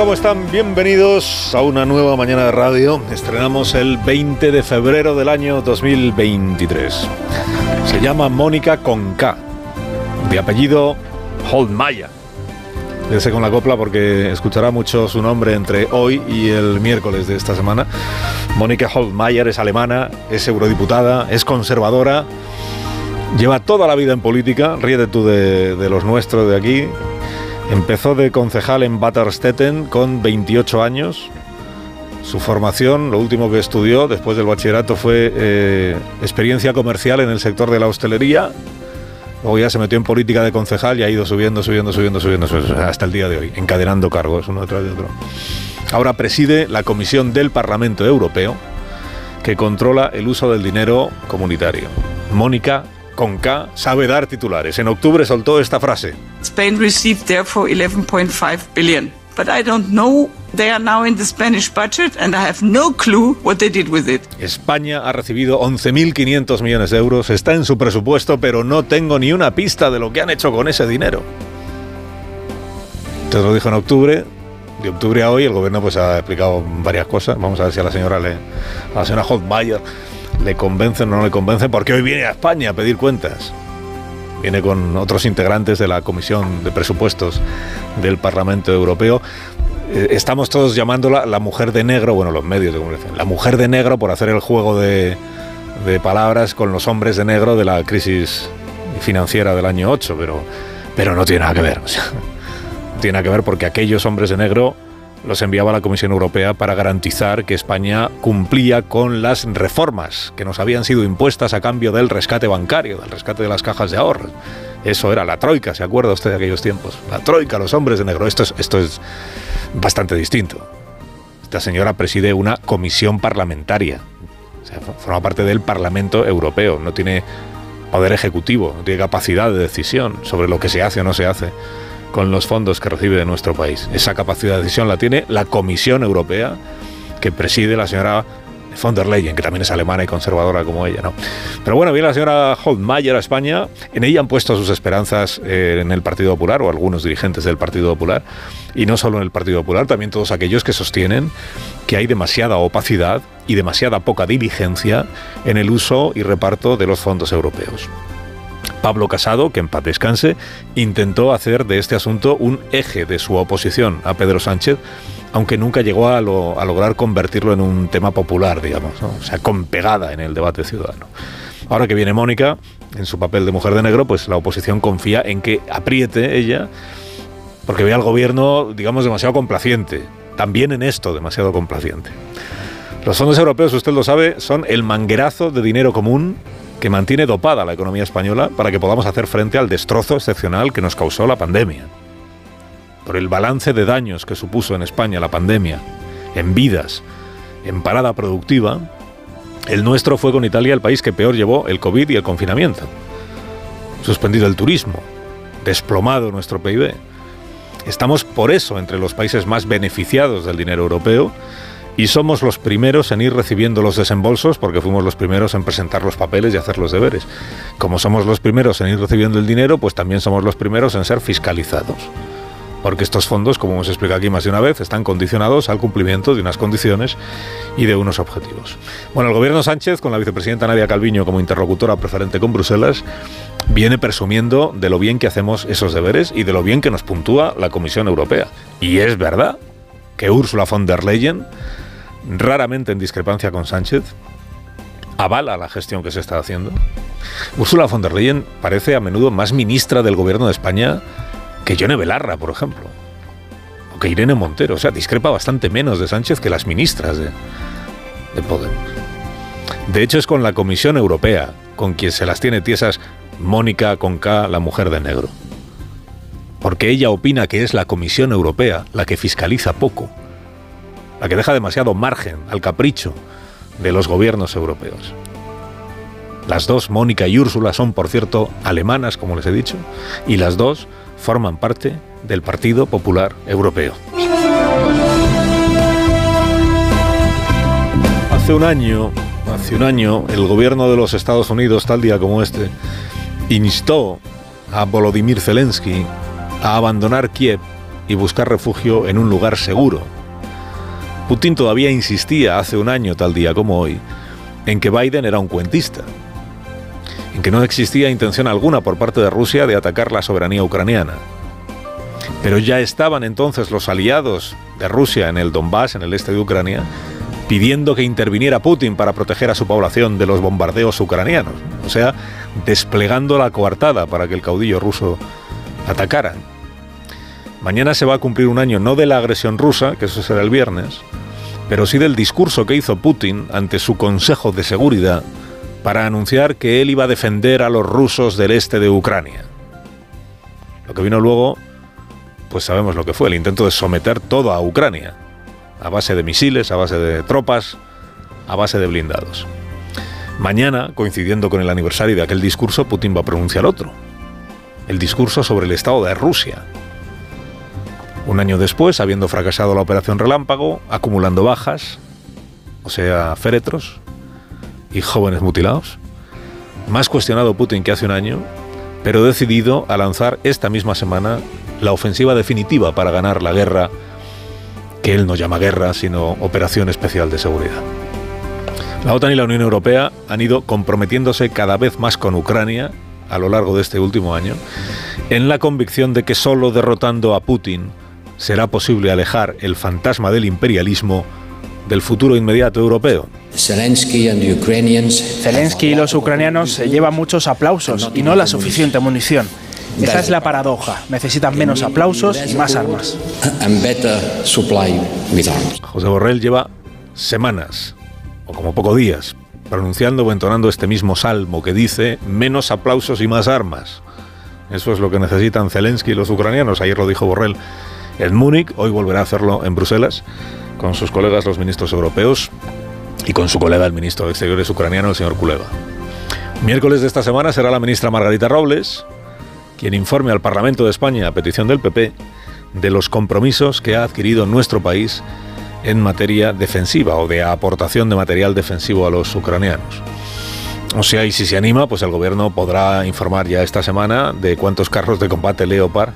¿Cómo están? Bienvenidos a una nueva mañana de radio. Estrenamos el 20 de febrero del año 2023. Se llama Mónica con K, de apellido Holdmeier. Quédese con la copla porque escuchará mucho su nombre entre hoy y el miércoles de esta semana. Mónica Holdmeier es alemana, es eurodiputada, es conservadora, lleva toda la vida en política, ríete tú de, de los nuestros de aquí, Empezó de concejal en Batterstetten con 28 años. Su formación, lo último que estudió después del bachillerato fue eh, experiencia comercial en el sector de la hostelería. Luego ya se metió en política de concejal y ha ido subiendo, subiendo, subiendo, subiendo, hasta el día de hoy, encadenando cargos uno detrás de otro. Ahora preside la Comisión del Parlamento Europeo que controla el uso del dinero comunitario. Mónica con K sabe dar titulares. En octubre soltó esta frase. Spain received therefore 11.5 billion. But I don't know they are now in the Spanish budget and I have no clue what they did with it. España ha recibido 11.500 millones de euros, está en su presupuesto, pero no tengo ni una pista de lo que han hecho con ese dinero. Entonces lo dijo en octubre, de octubre a hoy el gobierno pues ha explicado varias cosas. Vamos a ver si a la señora le, a la señora Hotmayer le convencen o no le convencen, porque hoy viene a España a pedir cuentas. Viene con otros integrantes de la Comisión de Presupuestos del Parlamento Europeo. Eh, estamos todos llamándola la mujer de negro, bueno, los medios de comunicación, la mujer de negro por hacer el juego de, palabras con los hombres de negro de la crisis financiera del año 8, pero, pero no tiene nada que ver. Tiene que ver porque aquellos hombres de negro los enviaba la Comisión Europea para garantizar que España cumplía con las reformas que nos habían sido impuestas a cambio del rescate bancario, del rescate de las cajas de ahorro. Eso era la troika, ¿se acuerda usted de aquellos tiempos? La troika, los hombres de negro. Esto es, esto es bastante distinto. Esta señora preside una comisión parlamentaria. O sea, forma parte del Parlamento Europeo. No tiene poder ejecutivo, no tiene capacidad de decisión sobre lo que se hace o no se hace con los fondos que recibe de nuestro país. Esa capacidad de decisión la tiene la Comisión Europea que preside la señora von der Leyen, que también es alemana y conservadora como ella, ¿no? Pero bueno, viene la señora Holdmayer a España, en ella han puesto sus esperanzas eh, en el Partido Popular, o algunos dirigentes del Partido Popular, y no solo en el Partido Popular, también todos aquellos que sostienen que hay demasiada opacidad y demasiada poca diligencia en el uso y reparto de los fondos europeos. Pablo Casado, que en paz descanse, intentó hacer de este asunto un eje de su oposición a Pedro Sánchez, aunque nunca llegó a, lograr convertirlo en un tema popular, digamos, o sea, con pegada en el debate ciudadano. Ahora que viene Mónica, en su papel de mujer de negro, pues la oposición confía en que apriete ella, porque ve al gobierno, digamos, demasiado complaciente, también en esto demasiado complaciente. Los fondos europeos, usted lo sabe, son el manguerazo de dinero común que mantiene dopada la economía española para que podamos hacer frente al destrozo excepcional que nos causó la pandemia. Por el balance de daños que supuso en España la pandemia, en vidas, en parada productiva, el nuestro fue con Italia el país que peor llevó el COVID y el confinamiento. Suspendido el turismo, desplomado nuestro PIB. Estamos por eso entre los países más beneficiados del dinero europeo y somos los primeros en ir recibiendo los desembolsos porque fuimos los primeros en presentar los papeles y hacer los deberes. Como somos los primeros en ir recibiendo el dinero, pues también somos los primeros en ser fiscalizados. Porque estos fondos, como hemos explicado aquí más de una vez, están condicionados al cumplimiento de unas condiciones y de unos objetivos. Bueno, el gobierno Sánchez, con la vicepresidenta Nadia Calviño como interlocutora preferente con Bruselas, viene presumiendo de lo bien que hacemos esos deberes y de lo bien que nos puntúa la Comisión Europea. Y es verdad que Ursula von der Leyen raramente en discrepancia con Sánchez, avala la gestión que se está haciendo. Ursula von der Leyen parece a menudo más ministra del gobierno de España que Yone Belarra, por ejemplo, o que Irene Montero. O sea, discrepa bastante menos de Sánchez que las ministras de, de Podemos. De hecho, es con la Comisión Europea con quien se las tiene tiesas Mónica Conca, la mujer de negro. Porque ella opina que es la Comisión Europea la que fiscaliza poco la que deja demasiado margen al capricho de los gobiernos europeos. Las dos, Mónica y Úrsula, son, por cierto, alemanas, como les he dicho, y las dos forman parte del Partido Popular Europeo. Hace un año, hace un año, el gobierno de los Estados Unidos, tal día como este, instó a Volodymyr Zelensky a abandonar Kiev y buscar refugio en un lugar seguro. Putin todavía insistía hace un año, tal día como hoy, en que Biden era un cuentista, en que no existía intención alguna por parte de Rusia de atacar la soberanía ucraniana. Pero ya estaban entonces los aliados de Rusia en el Donbass, en el este de Ucrania, pidiendo que interviniera Putin para proteger a su población de los bombardeos ucranianos, o sea, desplegando la coartada para que el caudillo ruso atacara. Mañana se va a cumplir un año no de la agresión rusa, que eso será el viernes, pero sí del discurso que hizo Putin ante su Consejo de Seguridad para anunciar que él iba a defender a los rusos del este de Ucrania. Lo que vino luego, pues sabemos lo que fue, el intento de someter todo a Ucrania a base de misiles, a base de tropas, a base de blindados. Mañana, coincidiendo con el aniversario de aquel discurso, Putin va a pronunciar otro. El discurso sobre el estado de Rusia. Un año después, habiendo fracasado la operación Relámpago, acumulando bajas, o sea, féretros y jóvenes mutilados, más cuestionado Putin que hace un año, pero decidido a lanzar esta misma semana la ofensiva definitiva para ganar la guerra que él no llama guerra, sino operación especial de seguridad. La OTAN y la Unión Europea han ido comprometiéndose cada vez más con Ucrania a lo largo de este último año, en la convicción de que solo derrotando a Putin será posible alejar el fantasma del imperialismo del futuro inmediato europeo. Zelensky y los ucranianos llevan muchos aplausos y no la suficiente munición. Esa es la paradoja. Necesitan menos aplausos y más armas. José Borrell lleva semanas, o como poco días, pronunciando o entonando este mismo salmo que dice menos aplausos y más armas. Eso es lo que necesitan Zelensky y los ucranianos. Ayer lo dijo Borrell en Múnich, hoy volverá a hacerlo en Bruselas con sus colegas los ministros europeos y con su colega el ministro de Exteriores ucraniano, el señor Kuleva. Miércoles de esta semana será la ministra Margarita Robles, quien informe al Parlamento de España, a petición del PP, de los compromisos que ha adquirido nuestro país en materia defensiva o de aportación de material defensivo a los ucranianos. O sea, y si se anima, pues el gobierno podrá informar ya esta semana de cuántos carros de combate Leopard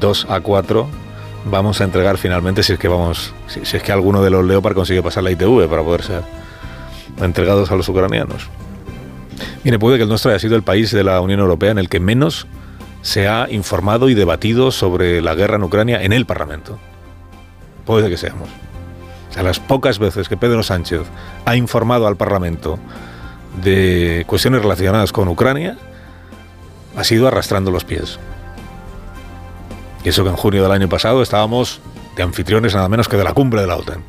2 a 4 vamos a entregar finalmente si es que vamos si, es que alguno de los Leopard consigue pasar la ITV para poder ser entregados a los ucranianos. Mire, puede que el nuestro haya sido el país de la Unión Europea en el que menos se ha informado y debatido sobre la guerra en Ucrania en el Parlamento. Puede que seamos. O sea, las pocas veces que Pedro Sánchez ha informado al Parlamento de cuestiones relacionadas con Ucrania, ha sido arrastrando los pies. Eso que en junio del año pasado estábamos de anfitriones nada menos que de la cumbre de la OTAN,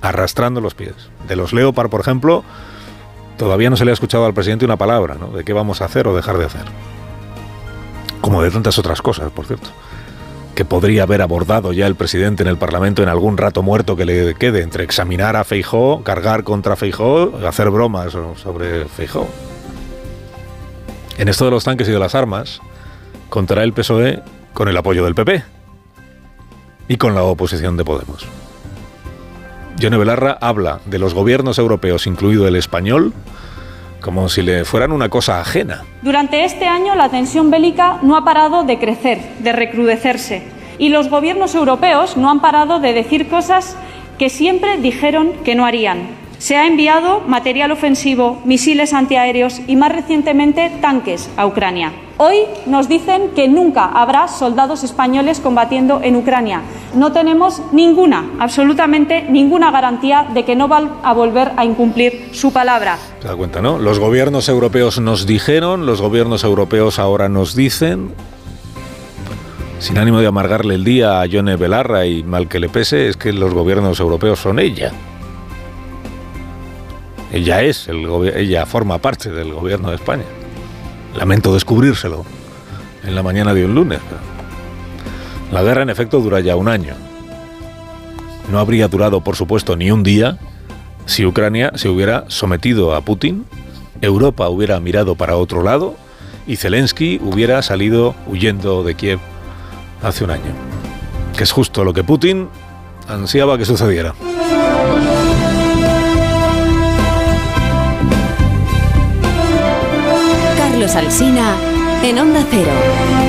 arrastrando los pies. De los Leopard, por ejemplo, todavía no se le ha escuchado al presidente una palabra ¿no? de qué vamos a hacer o dejar de hacer. Como de tantas otras cosas, por cierto, que podría haber abordado ya el presidente en el Parlamento en algún rato muerto que le quede entre examinar a Feijó, cargar contra Feijó, hacer bromas sobre Feijó. En esto de los tanques y de las armas, contra el PSOE con el apoyo del PP y con la oposición de Podemos. Yone Belarra habla de los gobiernos europeos, incluido el español, como si le fueran una cosa ajena. Durante este año la tensión bélica no ha parado de crecer, de recrudecerse, y los gobiernos europeos no han parado de decir cosas que siempre dijeron que no harían. Se ha enviado material ofensivo, misiles antiaéreos y más recientemente tanques a Ucrania. Hoy nos dicen que nunca habrá soldados españoles combatiendo en Ucrania. No tenemos ninguna, absolutamente ninguna garantía de que no van a volver a incumplir su palabra. ¿Se da cuenta, no? Los gobiernos europeos nos dijeron, los gobiernos europeos ahora nos dicen. Sin ánimo de amargarle el día a Yone Belarra y mal que le pese, es que los gobiernos europeos son ella. Ella es, el ella forma parte del gobierno de España. Lamento descubrírselo en la mañana de un lunes. la guerra en efecto dura ya un año. no habría durado, por supuesto, ni un día si Ucrania se hubiera sometido a Putin, Europa hubiera mirado para otro lado y Zelensky hubiera salido huyendo de Kiev hace un año. Que es justo lo que Putin ansiaba que sucediera. Carlos en Onda Cero.